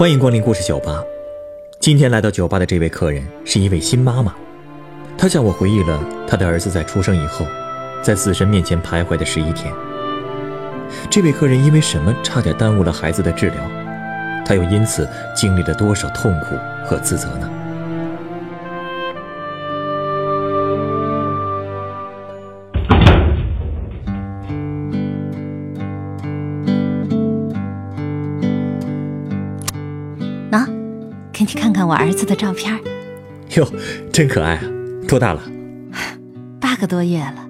欢迎光临故事酒吧。今天来到酒吧的这位客人是一位新妈妈，她向我回忆了她的儿子在出生以后，在死神面前徘徊的十一天。这位客人因为什么差点耽误了孩子的治疗？他又因此经历了多少痛苦和自责呢？子的照片。哟，真可爱啊！多大了？八个多月了。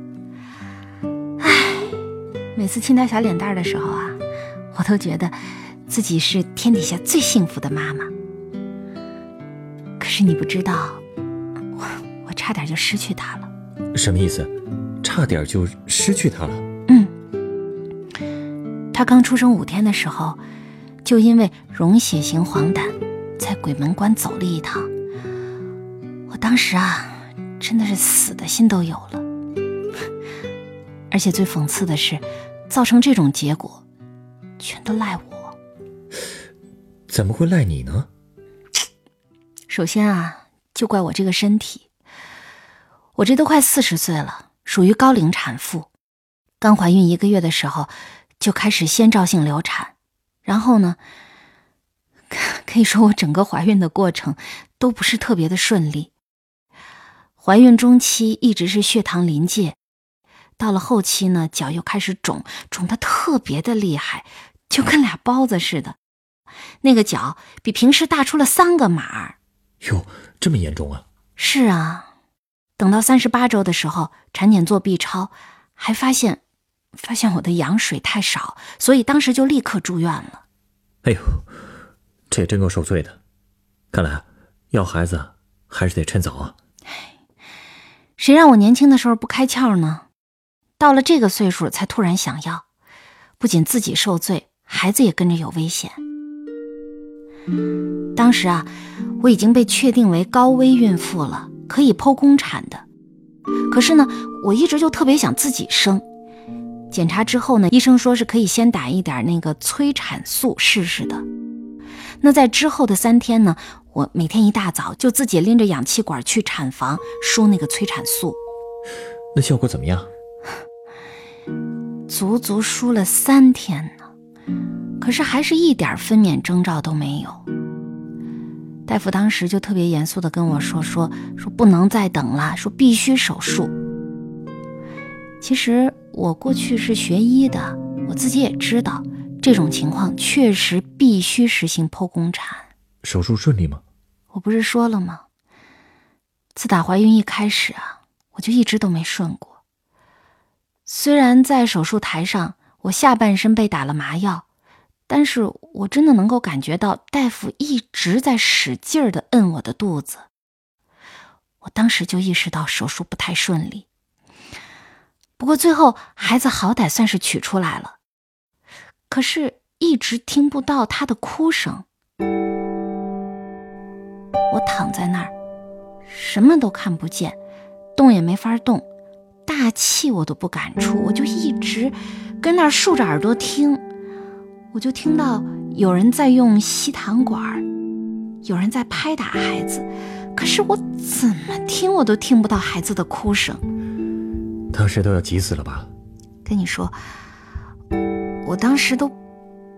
唉，每次亲他小脸蛋的时候啊，我都觉得自己是天底下最幸福的妈妈。可是你不知道，我我差点就失去他了。什么意思？差点就失去他了？嗯，他刚出生五天的时候，就因为溶血型黄疸，在鬼门关走了一趟。我当时啊，真的是死的心都有了。而且最讽刺的是，造成这种结果，全都赖我。怎么会赖你呢？首先啊，就怪我这个身体。我这都快四十岁了，属于高龄产妇。刚怀孕一个月的时候，就开始先兆性流产，然后呢，可以说我整个怀孕的过程都不是特别的顺利。怀孕中期一直是血糖临界，到了后期呢，脚又开始肿，肿得特别的厉害，就跟俩包子似的。那个脚比平时大出了三个码。哟，这么严重啊！是啊。等到三十八周的时候，产检做 B 超，还发现，发现我的羊水太少，所以当时就立刻住院了。哎呦，这也真够受罪的。看来要孩子还是得趁早啊。谁让我年轻的时候不开窍呢？到了这个岁数才突然想要，不仅自己受罪，孩子也跟着有危险。当时啊，我已经被确定为高危孕妇了。可以剖宫产的，可是呢，我一直就特别想自己生。检查之后呢，医生说是可以先打一点那个催产素试试的。那在之后的三天呢，我每天一大早就自己拎着氧气管去产房输那个催产素。那效果怎么样？足足输了三天呢，可是还是一点分娩征兆都没有。大夫当时就特别严肃的跟我说：“说说不能再等了，说必须手术。”其实我过去是学医的，我自己也知道这种情况确实必须实行剖宫产。手术顺利吗？我不是说了吗？自打怀孕一开始啊，我就一直都没顺过。虽然在手术台上，我下半身被打了麻药。但是我真的能够感觉到大夫一直在使劲儿的摁我的肚子，我当时就意识到手术不太顺利。不过最后孩子好歹算是取出来了，可是一直听不到他的哭声。我躺在那儿，什么都看不见，动也没法动，大气我都不敢出，我就一直跟那儿竖着耳朵听。我就听到有人在用吸痰管，有人在拍打孩子，可是我怎么听我都听不到孩子的哭声。当时都要急死了吧？跟你说，我当时都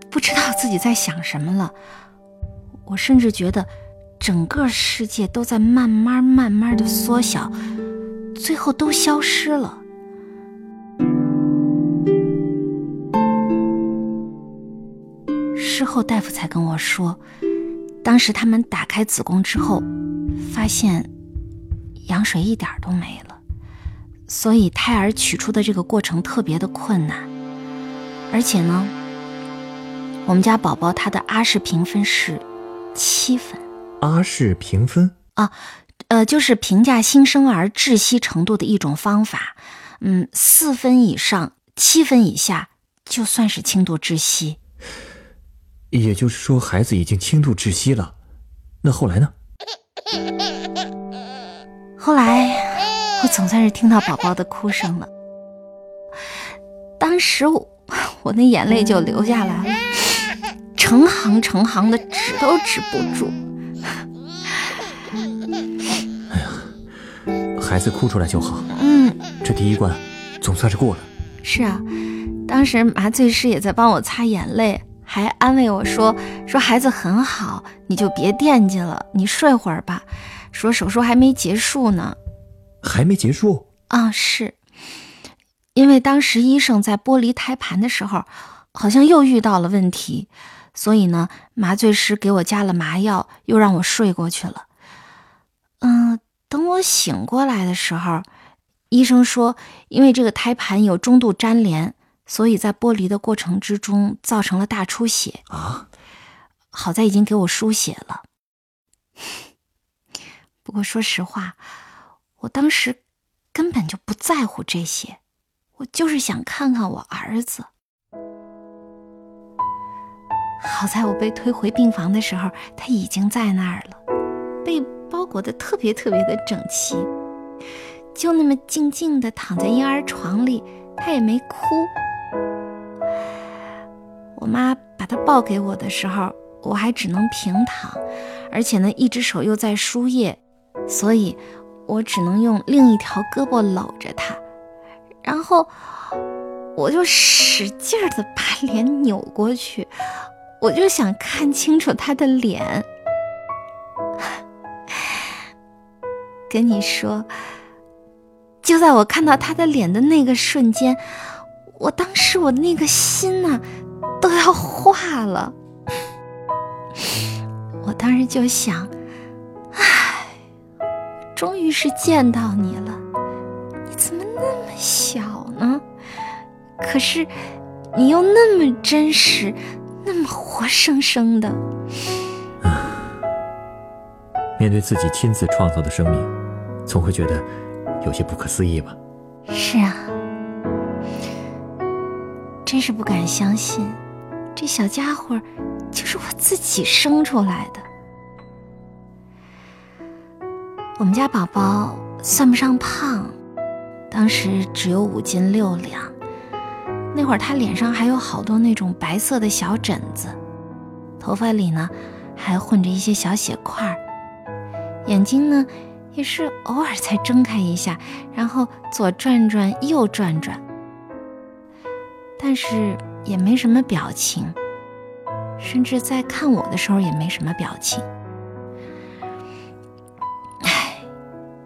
不知道自己在想什么了。我甚至觉得整个世界都在慢慢慢慢的缩小，最后都消失了。事后，大夫才跟我说，当时他们打开子宫之后，发现羊水一点都没了，所以胎儿取出的这个过程特别的困难。而且呢，我们家宝宝他的阿氏评分是七分。阿氏评分啊，呃，就是评价新生儿窒息程度的一种方法。嗯，四分以上，七分以下就算是轻度窒息。也就是说，孩子已经轻度窒息了。那后来呢？后来，我总算是听到宝宝的哭声了。当时我，那眼泪就流下来了，成行成行的，止都止不住。哎呀，孩子哭出来就好。嗯，这第一关总算是过了。是啊，当时麻醉师也在帮我擦眼泪，还安慰我说：“说孩子很好，你就别惦记了，你睡会儿吧。说手术还没结束呢。”还没结束啊？是，因为当时医生在剥离胎盘的时候，好像又遇到了问题。所以呢，麻醉师给我加了麻药，又让我睡过去了。嗯，等我醒过来的时候，医生说，因为这个胎盘有中度粘连，所以在剥离的过程之中造成了大出血啊。好在已经给我输血了。不过说实话，我当时根本就不在乎这些，我就是想看看我儿子。好在我被推回病房的时候，他已经在那儿了，被包裹的特别特别的整齐，就那么静静的躺在婴儿床里，他也没哭。我妈把他抱给我的时候，我还只能平躺，而且呢，一只手又在输液，所以我只能用另一条胳膊搂着他，然后我就使劲的把脸扭过去。我就想看清楚他的脸，跟你说，就在我看到他的脸的那个瞬间，我当时我那个心呐都要化了。我当时就想，唉，终于是见到你了，你怎么那么小呢？可是你又那么真实。那么活生生的，面对自己亲自创造的生命，总会觉得有些不可思议吧？是啊，真是不敢相信，这小家伙就是我自己生出来的。我们家宝宝算不上胖，当时只有五斤六两。那会儿他脸上还有好多那种白色的小疹子，头发里呢还混着一些小血块儿，眼睛呢也是偶尔才睁开一下，然后左转转右转转，但是也没什么表情，甚至在看我的时候也没什么表情。唉，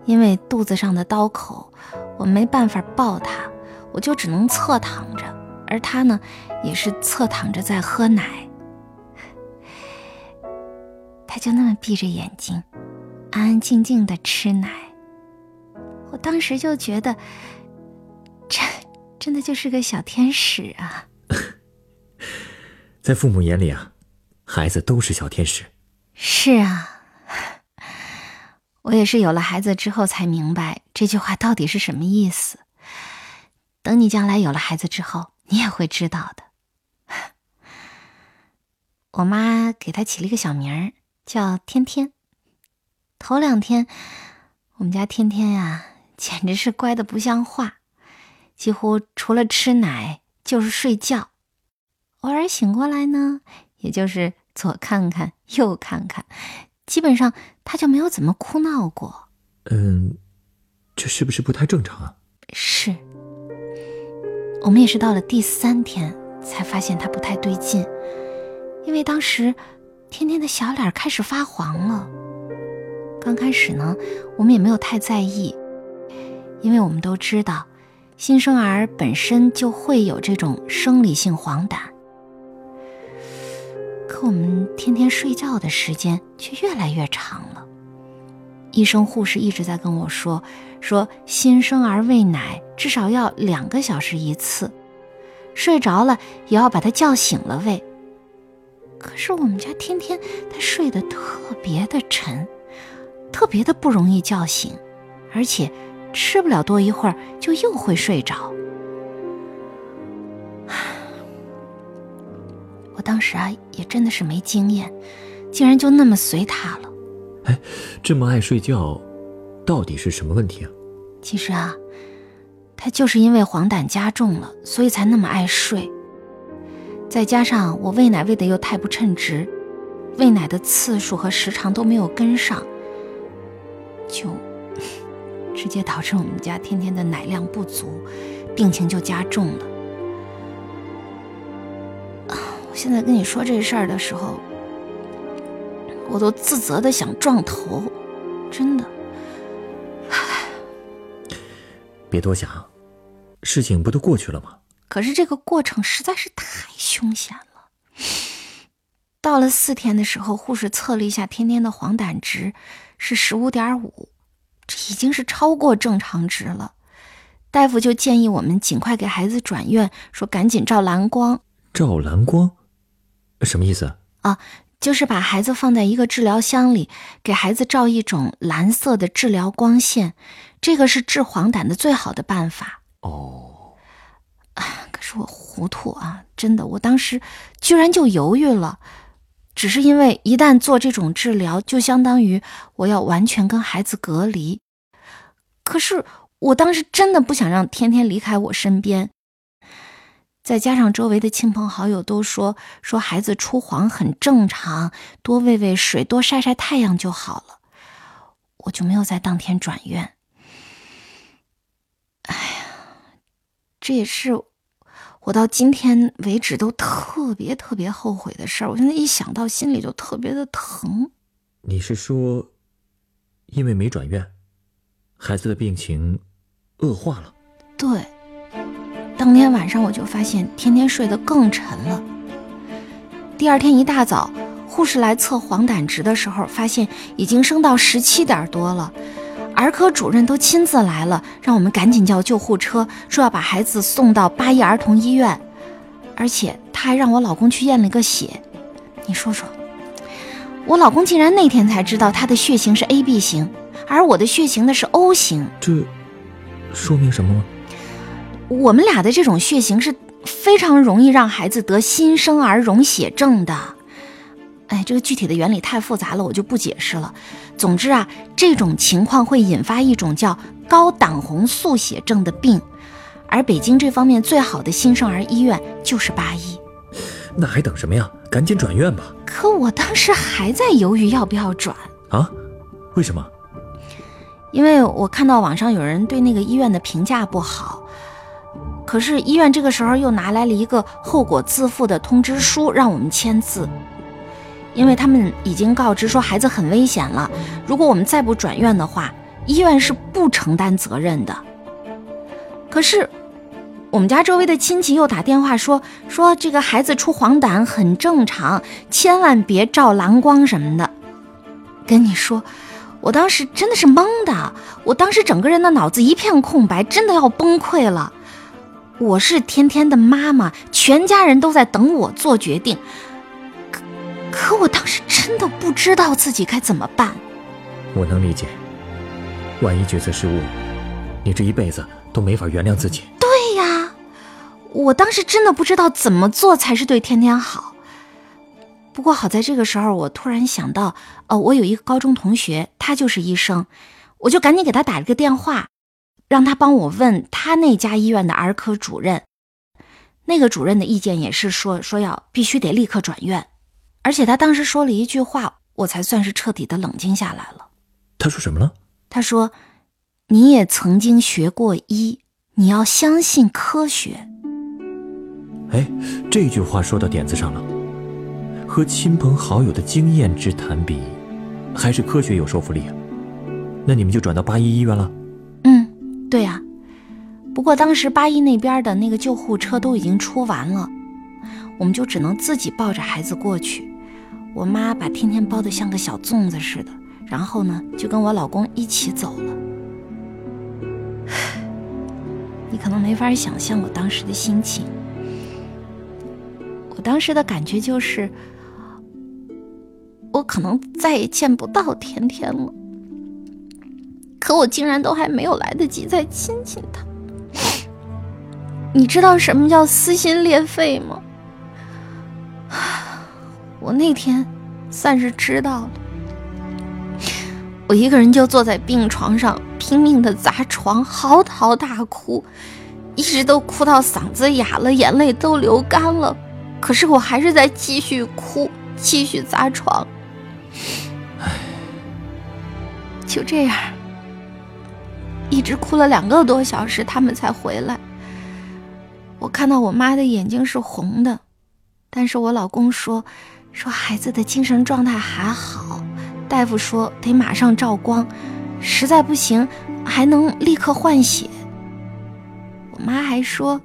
因为肚子上的刀口，我没办法抱他，我就只能侧躺着。而他呢，也是侧躺着在喝奶，他就那么闭着眼睛，安安静静的吃奶。我当时就觉得，这真的就是个小天使啊！在父母眼里啊，孩子都是小天使。是啊，我也是有了孩子之后才明白这句话到底是什么意思。等你将来有了孩子之后。你也会知道的。我妈给他起了一个小名儿，叫天天。头两天，我们家天天呀，简直是乖的不像话，几乎除了吃奶就是睡觉，偶尔醒过来呢，也就是左看看右看看，基本上他就没有怎么哭闹过。嗯，这是不是不太正常啊？是。我们也是到了第三天才发现他不太对劲，因为当时天天的小脸开始发黄了。刚开始呢，我们也没有太在意，因为我们都知道新生儿本身就会有这种生理性黄疸。可我们天天睡觉的时间却越来越长了，医生护士一直在跟我说。说新生儿喂奶至少要两个小时一次，睡着了也要把他叫醒了喂。可是我们家天天他睡得特别的沉，特别的不容易叫醒，而且吃不了多一会儿就又会睡着。当时啊也真的是没经验，竟然就那么随他了。哎，这么爱睡觉。到底是什么问题啊？其实啊，他就是因为黄疸加重了，所以才那么爱睡。再加上我喂奶喂的又太不称职，喂奶的次数和时长都没有跟上，就 直接导致我们家天天的奶量不足，病情就加重了。现在跟你说这事儿的时候，我都自责的想撞头，真的。别多想，事情不都过去了吗？可是这个过程实在是太凶险了。到了四天的时候，护士测了一下天天的黄疸值是十五点五，这已经是超过正常值了。大夫就建议我们尽快给孩子转院，说赶紧照蓝光。照蓝光，什么意思啊？就是把孩子放在一个治疗箱里，给孩子照一种蓝色的治疗光线，这个是治黄疸的最好的办法。哦，啊，可是我糊涂啊，真的，我当时居然就犹豫了，只是因为一旦做这种治疗，就相当于我要完全跟孩子隔离。可是我当时真的不想让天天离开我身边。再加上周围的亲朋好友都说说孩子出黄很正常，多喂喂水，多晒晒太阳就好了，我就没有在当天转院。哎呀，这也是我到今天为止都特别特别后悔的事儿。我现在一想到，心里就特别的疼。你是说，因为没转院，孩子的病情恶化了？对。当天晚上我就发现天天睡得更沉了。第二天一大早，护士来测黄疸值的时候，发现已经升到十七点多了。儿科主任都亲自来了，让我们赶紧叫救护车，说要把孩子送到八一儿童医院。而且他还让我老公去验了个血。你说说，我老公竟然那天才知道他的血型是 AB 型，而我的血型呢是 O 型。这说明什么吗？我们俩的这种血型是非常容易让孩子得新生儿溶血症的。哎，这个具体的原理太复杂了，我就不解释了。总之啊，这种情况会引发一种叫高胆红素血症的病，而北京这方面最好的新生儿医院就是八一。那还等什么呀？赶紧转院吧！可我当时还在犹豫要不要转啊？为什么？因为我看到网上有人对那个医院的评价不好。可是医院这个时候又拿来了一个后果自负的通知书，让我们签字，因为他们已经告知说孩子很危险了，如果我们再不转院的话，医院是不承担责任的。可是我们家周围的亲戚又打电话说，说这个孩子出黄疸很正常，千万别照蓝光什么的。跟你说，我当时真的是懵的，我当时整个人的脑子一片空白，真的要崩溃了。我是天天的妈妈，全家人都在等我做决定。可可，我当时真的不知道自己该怎么办。我能理解，万一决策失误，你这一辈子都没法原谅自己。对呀，我当时真的不知道怎么做才是对天天好。不过好在这个时候，我突然想到，呃，我有一个高中同学，他就是医生，我就赶紧给他打了个电话。让他帮我问他那家医院的儿科主任，那个主任的意见也是说说要必须得立刻转院，而且他当时说了一句话，我才算是彻底的冷静下来了。他说什么了？他说：“你也曾经学过医，你要相信科学。”哎，这句话说到点子上了。和亲朋好友的经验之谈比，还是科学有说服力啊。那你们就转到八一医院了。对呀，不过当时八一那边的那个救护车都已经出完了，我们就只能自己抱着孩子过去。我妈把天天包得像个小粽子似的，然后呢，就跟我老公一起走了。你可能没法想象我当时的心情，我当时的感觉就是，我可能再也见不到天天了。可我竟然都还没有来得及再亲亲他，你知道什么叫撕心裂肺吗？我那天算是知道了。我一个人就坐在病床上，拼命的砸床，嚎啕大哭，一直都哭到嗓子哑了，眼泪都流干了。可是我还是在继续哭，继续砸床。就这样，一直哭了两个多小时，他们才回来。我看到我妈的眼睛是红的，但是我老公说，说孩子的精神状态还好，大夫说得马上照光，实在不行还能立刻换血。我妈还说，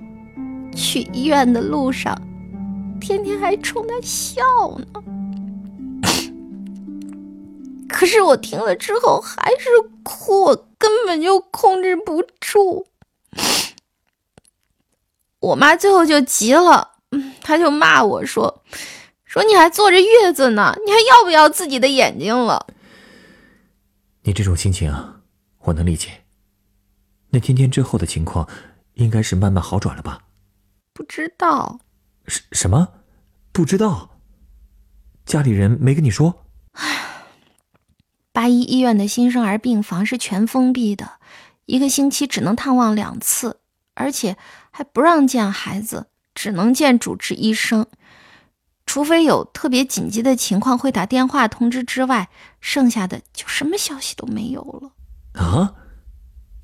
去医院的路上，天天还冲他笑呢。可是我听了之后还是哭，我根本就控制不住。我妈最后就急了，嗯，她就骂我说：“说你还坐着月子呢，你还要不要自己的眼睛了？”你这种心情啊，我能理解。那天天之后的情况，应该是慢慢好转了吧？不知道。什什么？不知道？家里人没跟你说？唉，八一医院的新生儿病房是全封闭的，一个星期只能探望两次，而且。还不让见孩子，只能见主治医生，除非有特别紧急的情况会打电话通知之外，剩下的就什么消息都没有了。啊？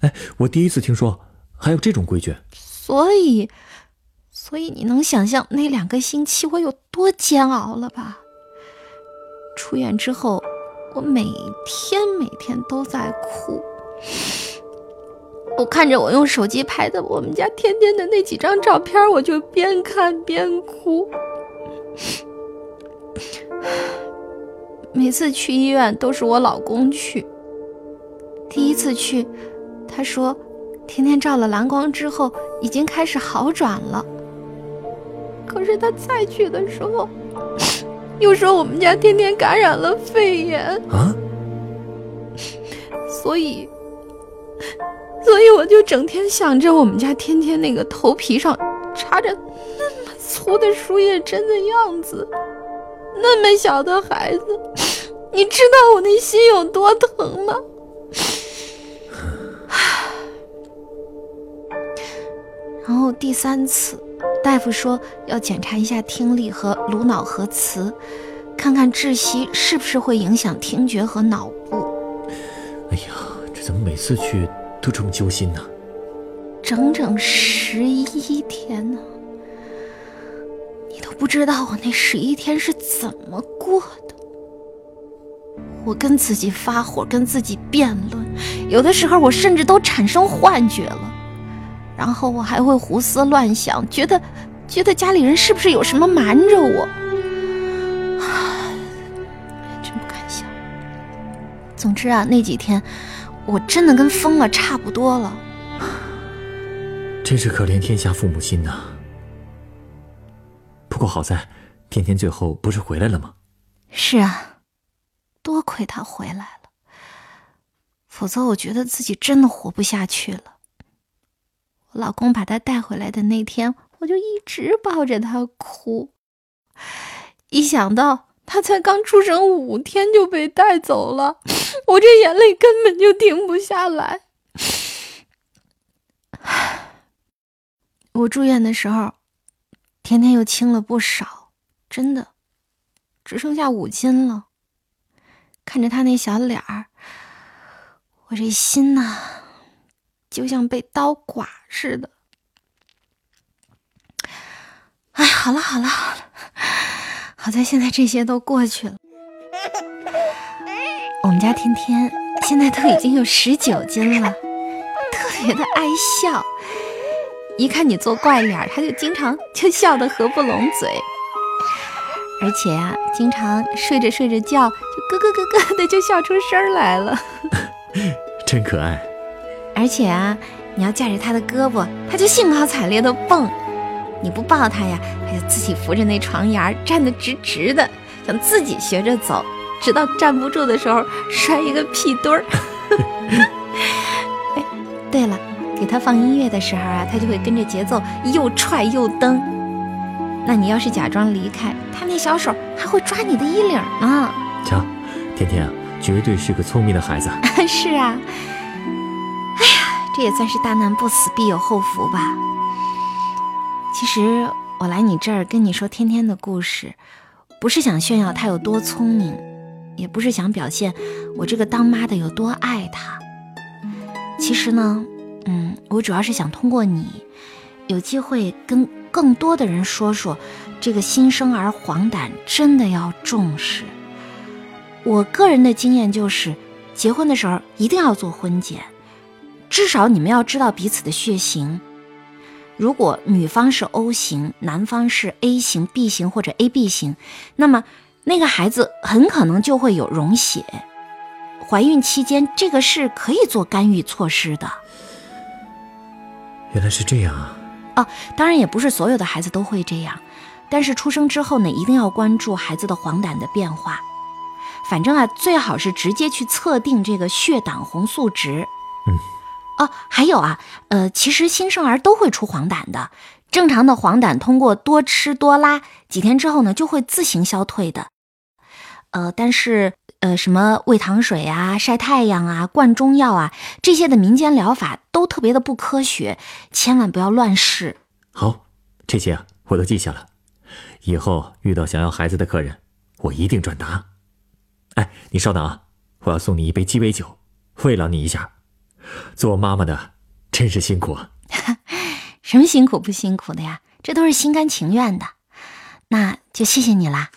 哎，我第一次听说还有这种规矩。所以，所以你能想象那两个星期我有多煎熬了吧？出院之后，我每天每天都在哭。我看着我用手机拍的我们家天天的那几张照片，我就边看边哭。每次去医院都是我老公去。第一次去，他说天天照了蓝光之后已经开始好转了。可是他再去的时候，又说我们家天天感染了肺炎啊，所以。所以我就整天想着我们家天天那个头皮上插着那么粗的输液针的样子，那么小的孩子，你知道我那心有多疼吗？然后第三次，大夫说要检查一下听力和颅脑核磁，看看窒息是不是会影响听觉和脑部。哎呀，这怎么每次去？都这么揪心呢，整整十一天呢，你都不知道我那十一天是怎么过的。我跟自己发火，跟自己辩论，有的时候我甚至都产生幻觉了，然后我还会胡思乱想，觉得觉得家里人是不是有什么瞒着我？真不敢想。总之啊，那几天。我真的跟疯了差不多了，真是可怜天下父母心呐。不过好在，天天最后不是回来了吗？是啊，多亏他回来了，否则我觉得自己真的活不下去了。我老公把他带回来的那天，我就一直抱着他哭，一想到。他才刚出生五天就被带走了，我这眼泪根本就停不下来。我住院的时候，天天又轻了不少，真的，只剩下五斤了。看着他那小脸儿，我这心呐，就像被刀剐似的。哎，好了好了好了。好在现在这些都过去了。我们家天天现在都已经有十九斤了，特别的爱笑。一看你做怪脸，他就经常就笑得合不拢嘴。而且呀，经常睡着睡着觉，就咯咯咯咯的就笑出声来了，真可爱。而且啊，你要架着他的胳膊，他就兴高采烈的蹦。你不抱他呀，他就自己扶着那床沿站得直直的，想自己学着走，直到站不住的时候摔一个屁墩儿。哎，对了，给他放音乐的时候啊，他就会跟着节奏又踹又蹬。那你要是假装离开，他那小手还会抓你的衣领呢。瞧，甜甜啊，绝对是个聪明的孩子。是啊。这也算是大难不死必有后福吧。其实我来你这儿跟你说天天的故事，不是想炫耀他有多聪明，也不是想表现我这个当妈的有多爱他。其实呢，嗯，我主要是想通过你，有机会跟更多的人说说，这个新生儿黄疸真的要重视。我个人的经验就是，结婚的时候一定要做婚检，至少你们要知道彼此的血型。如果女方是 O 型，男方是 A 型、B 型或者 AB 型，那么那个孩子很可能就会有溶血。怀孕期间，这个是可以做干预措施的。原来是这样啊！哦，当然也不是所有的孩子都会这样，但是出生之后呢，一定要关注孩子的黄疸的变化。反正啊，最好是直接去测定这个血胆红素值。嗯。哦，还有啊，呃，其实新生儿都会出黄疸的。正常的黄疸通过多吃多拉，几天之后呢就会自行消退的。呃，但是呃，什么喂糖水啊、晒太阳啊、灌中药啊，这些的民间疗法都特别的不科学，千万不要乱试。好，这些啊我都记下了，以后遇到想要孩子的客人，我一定转达。哎，你稍等啊，我要送你一杯鸡尾酒，慰劳你一下。做妈妈的真是辛苦！什么辛苦不辛苦的呀？这都是心甘情愿的。那就谢谢你啦。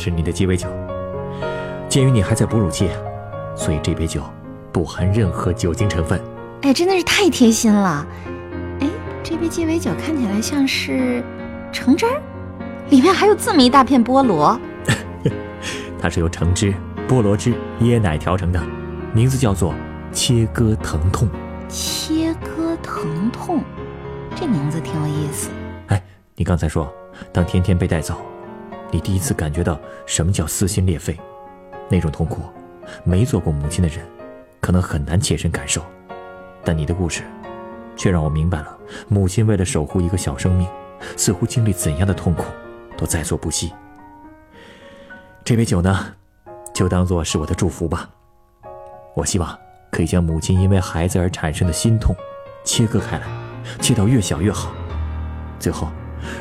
是你的鸡尾酒。鉴于你还在哺乳期，所以这杯酒不含任何酒精成分。哎，真的是太贴心了。哎，这杯鸡尾酒看起来像是橙汁儿，里面还有这么一大片菠萝。它是由橙汁、菠萝汁、椰奶调成的，名字叫做“切割疼痛”。切割疼痛，这名字挺有意思。哎，你刚才说，当天天被带走。你第一次感觉到什么叫撕心裂肺，那种痛苦，没做过母亲的人，可能很难切身感受。但你的故事，却让我明白了，母亲为了守护一个小生命，似乎经历怎样的痛苦，都在所不惜。这杯酒呢，就当做是我的祝福吧。我希望可以将母亲因为孩子而产生的心痛，切割开来，切到越小越好，最后，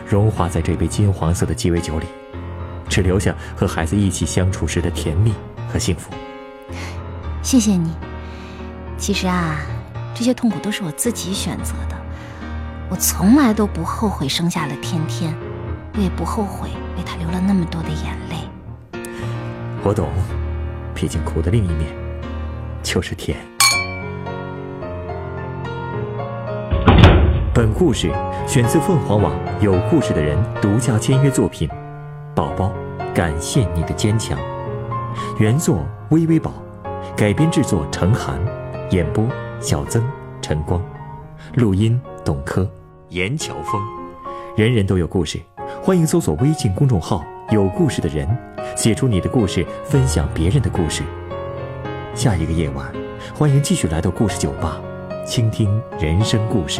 融化在这杯金黄色的鸡尾酒里。只留下和孩子一起相处时的甜蜜和幸福。谢谢你。其实啊，这些痛苦都是我自己选择的。我从来都不后悔生下了天天，我也不后悔为他流了那么多的眼泪。我懂，毕竟苦的另一面就是甜。本故事选自凤凰网有故事的人独家签约作品。宝宝，感谢你的坚强。原作微微宝，改编制作程涵，演播小曾、晨光，录音董珂、严乔峰。人人都有故事，欢迎搜索微信公众号“有故事的人”，写出你的故事，分享别人的故事。下一个夜晚，欢迎继续来到故事酒吧，倾听人生故事。